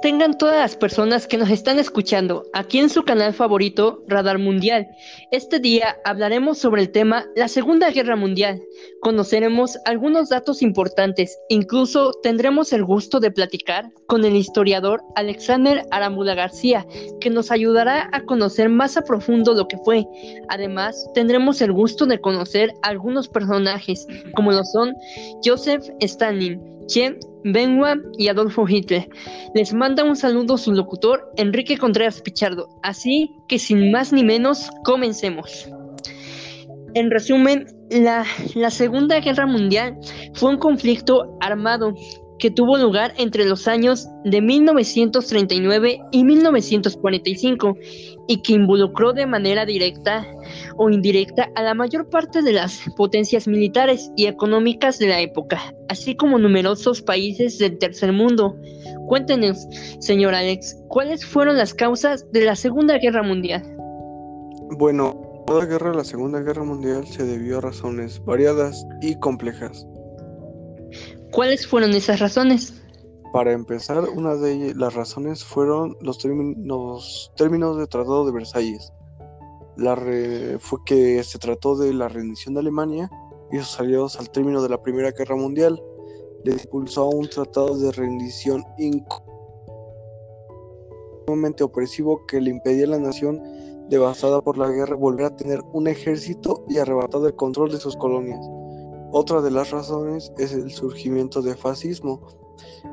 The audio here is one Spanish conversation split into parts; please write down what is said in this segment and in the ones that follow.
tengan todas las personas que nos están escuchando aquí en su canal favorito, Radar Mundial. Este día hablaremos sobre el tema la Segunda Guerra Mundial. Conoceremos algunos datos importantes, incluso tendremos el gusto de platicar con el historiador Alexander Aramula García, que nos ayudará a conocer más a profundo lo que fue. Además, tendremos el gusto de conocer algunos personajes, como lo son Joseph Stalin, Chen Benhua y Adolfo Hitler. Les manda un saludo su locutor Enrique Contreras Pichardo. Así que sin más ni menos, comencemos. En resumen, la, la Segunda Guerra Mundial fue un conflicto armado que tuvo lugar entre los años de 1939 y 1945 y que involucró de manera directa o indirecta a la mayor parte de las potencias militares y económicas de la época, así como numerosos países del tercer mundo. Cuéntenos, señor Alex, ¿cuáles fueron las causas de la Segunda Guerra Mundial? Bueno, toda guerra, la Segunda Guerra Mundial, se debió a razones variadas y complejas. ¿Cuáles fueron esas razones? Para empezar, una de las razones fueron los, términos, términos del Tratado de Versalles. Fue que se trató de la rendición de Alemania y sus aliados al término de la Primera Guerra Mundial. Le impulsó un tratado de rendición incómodamente opresivo que le impedía a la nación devastada por la guerra volver a tener un ejército y arrebatado el control de sus colonias. Otra de las razones es el surgimiento del fascismo.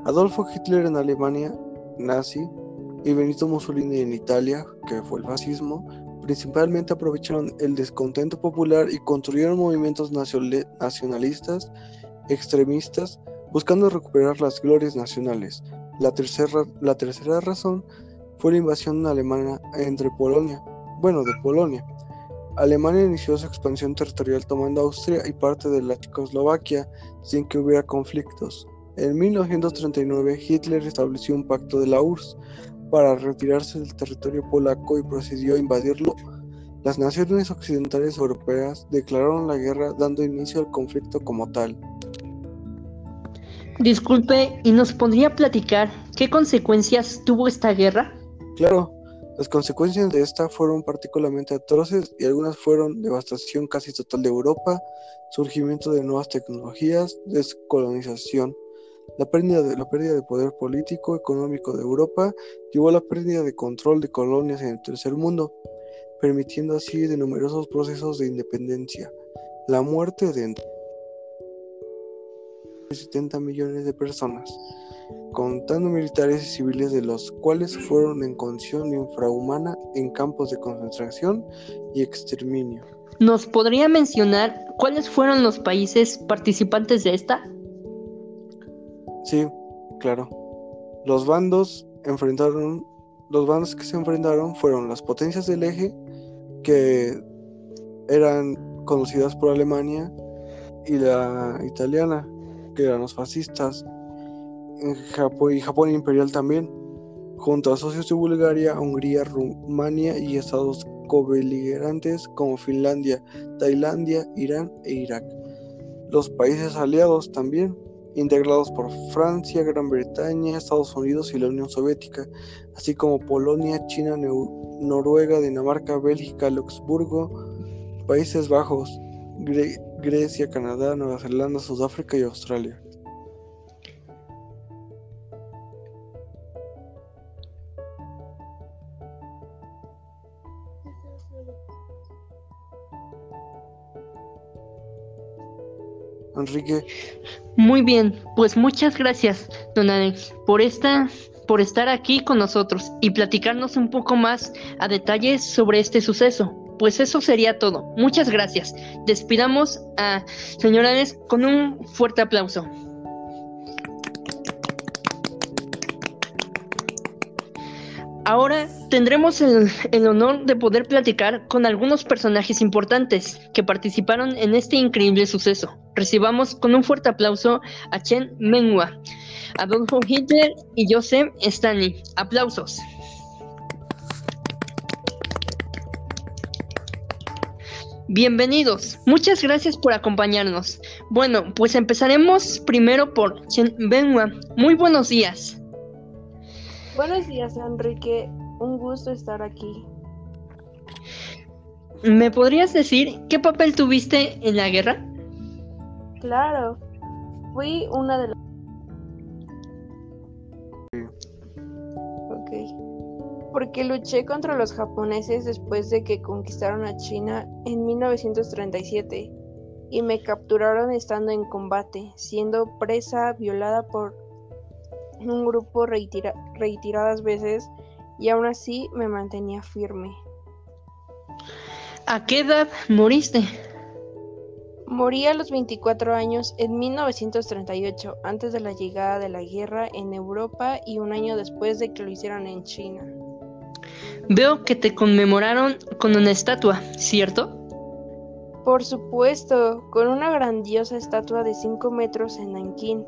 Adolfo Hitler en Alemania, nazi, y Benito Mussolini en Italia, que fue el fascismo, principalmente aprovecharon el descontento popular y construyeron movimientos nacionalistas extremistas buscando recuperar las glorias nacionales. La tercera, la tercera razón fue la invasión alemana entre Polonia, bueno, de Polonia, Alemania inició su expansión territorial tomando Austria y parte de la Checoslovaquia sin que hubiera conflictos. En 1939 Hitler estableció un pacto de la URSS para retirarse del territorio polaco y procedió a invadirlo. Las naciones occidentales europeas declararon la guerra dando inicio al conflicto como tal. Disculpe, ¿y nos podría platicar qué consecuencias tuvo esta guerra? Claro, las consecuencias de esta fueron particularmente atroces y algunas fueron devastación casi total de Europa, surgimiento de nuevas tecnologías, descolonización. La pérdida, de, la pérdida de poder político, económico de Europa llevó a la pérdida de control de colonias en el tercer mundo, permitiendo así de numerosos procesos de independencia. La muerte de 70 millones de personas contando militares y civiles de los cuales fueron en condición infrahumana en campos de concentración y exterminio. ¿Nos podría mencionar cuáles fueron los países participantes de esta? Sí, claro. Los bandos enfrentaron los bandos que se enfrentaron fueron las potencias del eje que eran conocidas por Alemania y la italiana que eran los fascistas Japón y Japón imperial también, junto a socios de Bulgaria, Hungría, Rumania y estados cobeligerantes como Finlandia, Tailandia, Irán e Irak. Los países aliados también, integrados por Francia, Gran Bretaña, Estados Unidos y la Unión Soviética, así como Polonia, China, Noruega, Dinamarca, Bélgica, Luxemburgo, Países Bajos, Grecia, Canadá, Nueva Zelanda, Sudáfrica y Australia. Enrique. Muy bien, pues muchas gracias, don Alex, por esta por estar aquí con nosotros y platicarnos un poco más a detalles sobre este suceso. Pues eso sería todo. Muchas gracias. Despidamos a señor Alex con un fuerte aplauso. Ahora tendremos el, honor de poder platicar con algunos personajes importantes que participaron en este increíble suceso. Recibamos con un fuerte aplauso a Chen Menhua, Adolfo Hitler y Joseph Stalin. Aplausos. Bienvenidos, muchas gracias por acompañarnos. Bueno, pues empezaremos primero por Chen Benhua. Muy buenos días. Buenos días, Enrique. Un gusto estar aquí. ¿Me podrías decir qué papel tuviste en la guerra? Claro, fui una de las... Ok. Porque luché contra los japoneses después de que conquistaron a China en 1937 y me capturaron estando en combate, siendo presa violada por un grupo reiteradas veces y aún así me mantenía firme. ¿A qué edad moriste? Morí a los 24 años en 1938, antes de la llegada de la guerra en Europa y un año después de que lo hicieran en China. Veo que te conmemoraron con una estatua, ¿cierto? Por supuesto, con una grandiosa estatua de 5 metros en Nankín,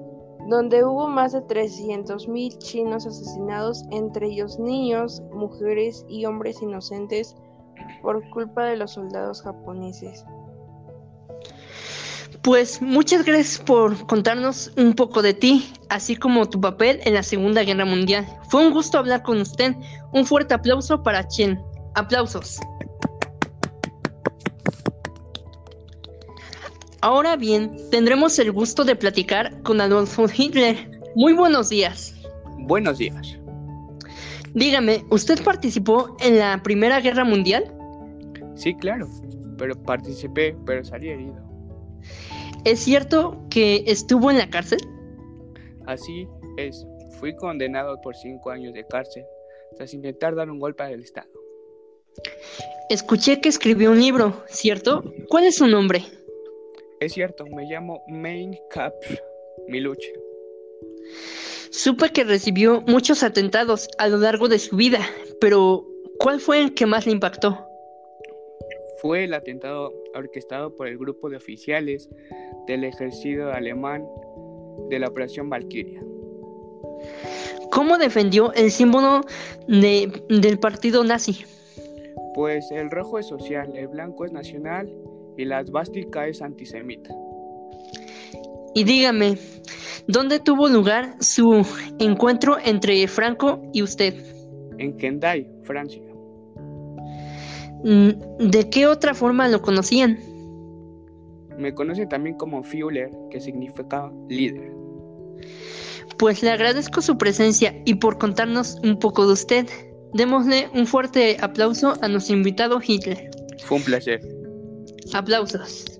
donde hubo más de 300.000 chinos asesinados, entre ellos niños, mujeres y hombres inocentes, por culpa de los soldados japoneses. Pues muchas gracias por contarnos un poco de ti, así como tu papel en la Segunda Guerra Mundial. Fue un gusto hablar con usted. Un fuerte aplauso para Chen. Aplausos. Ahora bien, tendremos el gusto de platicar con Adolfo Hitler. Muy buenos días. Buenos días. Dígame, ¿usted participó en la Primera Guerra Mundial? Sí, claro, pero participé, pero salí herido. ¿Es cierto que estuvo en la cárcel? Así es, fui condenado por cinco años de cárcel tras intentar dar un golpe al Estado. Escuché que escribió un libro, ¿cierto? ¿Cuál es su nombre? Es cierto, me llamo Main Cap, mi lucha. Supe que recibió muchos atentados a lo largo de su vida, pero ¿cuál fue el que más le impactó? Fue el atentado orquestado por el grupo de oficiales del ejército alemán de la Operación Valkyria. ¿Cómo defendió el símbolo del partido nazi? Pues el rojo es social, el blanco es nacional y la esvástica es antisemita. Y dígame, ¿dónde tuvo lugar su encuentro entre Franco y usted? En Kendai, Francia. Mm, ¿De qué otra forma lo conocían? Me conoce también como Führer, que significa líder. Pues le agradezco su presencia y por contarnos un poco de usted. Démosle un fuerte aplauso a nuestro invitado Hitler. Fue un placer. Aplausos.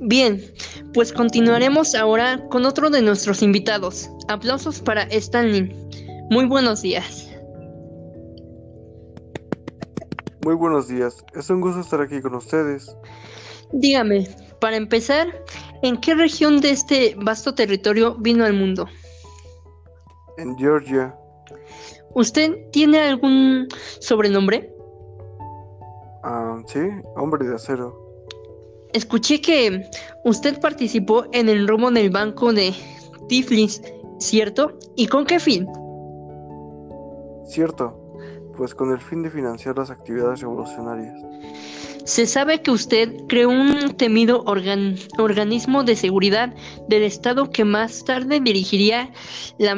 Bien, pues continuaremos ahora con otro de nuestros invitados. Aplausos para Stanley. Muy buenos días. Muy buenos días, es un gusto estar aquí con ustedes. Dígame, para empezar, ¿en qué región de este vasto territorio vino al mundo? En Georgia. ¿Usted tiene algún sobrenombre? Ah, sí, hombre de acero. Escuché que usted participó en el robo del banco de Tiflis, ¿cierto? ¿Y con qué fin? Cierto, pues con el fin de financiar las actividades revolucionarias. Se sabe que usted creó un temido organismo de seguridad del Estado que más tarde dirigiría la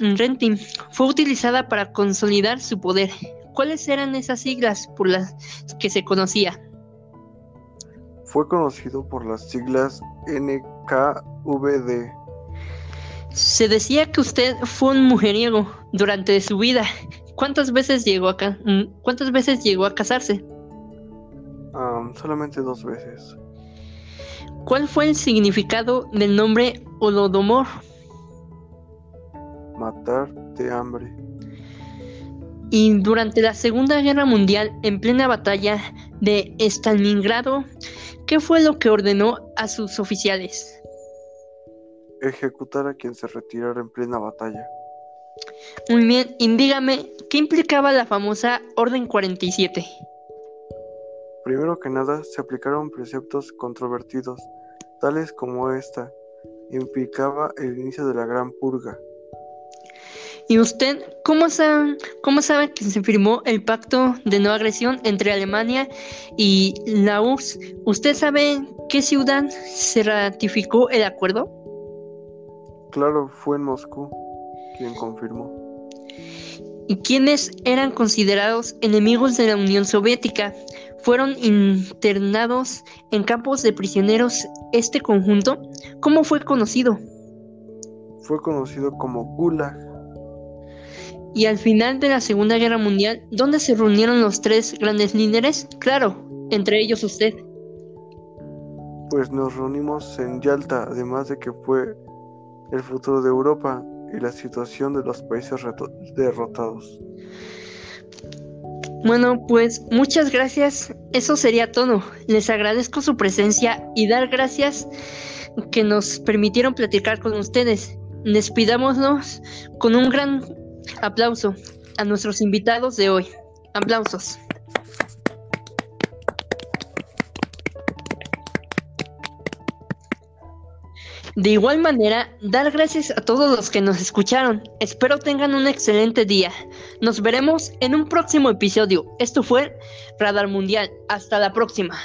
Renting. Fue utilizada para consolidar su poder. ¿Cuáles eran esas siglas por las que se conocía? Fue conocido por las siglas NKVD. Se decía que usted fue un mujeriego durante su vida. ¿Cuántas veces llegó a, ¿cuántas veces llegó a casarse? Solamente dos veces. ¿Cuál fue el significado del nombre Holodomor? Matar de hambre. Y durante la Segunda Guerra Mundial, en plena batalla de Stalingrado, ¿qué fue lo que ordenó a sus oficiales? ejecutar a quien se retirara en plena batalla. Muy bien, indígame, ¿qué implicaba la famosa Orden 47? Primero que nada, se aplicaron preceptos controvertidos, tales como esta, implicaba el inicio de la Gran Purga. ¿Y usted cómo sabe, cómo sabe que se firmó el pacto de no agresión entre Alemania y la URSS? ¿Usted sabe qué ciudad se ratificó el acuerdo? Claro, fue en Moscú quien confirmó. ¿Y quiénes eran considerados enemigos de la Unión Soviética? Fueron internados en campos de prisioneros. Este conjunto, ¿cómo fue conocido? Fue conocido como Gulag. Y al final de la Segunda Guerra Mundial, ¿dónde se reunieron los tres grandes líderes? Claro, entre ellos usted. Pues nos reunimos en Yalta, además de que fue el futuro de Europa y la situación de los países derrotados. Bueno, pues muchas gracias. Eso sería todo. Les agradezco su presencia y dar gracias que nos permitieron platicar con ustedes. Despidámonos con un gran aplauso a nuestros invitados de hoy. Aplausos. De igual manera, dar gracias a todos los que nos escucharon. Espero tengan un excelente día. Nos veremos en un próximo episodio. Esto fue Radar Mundial. Hasta la próxima.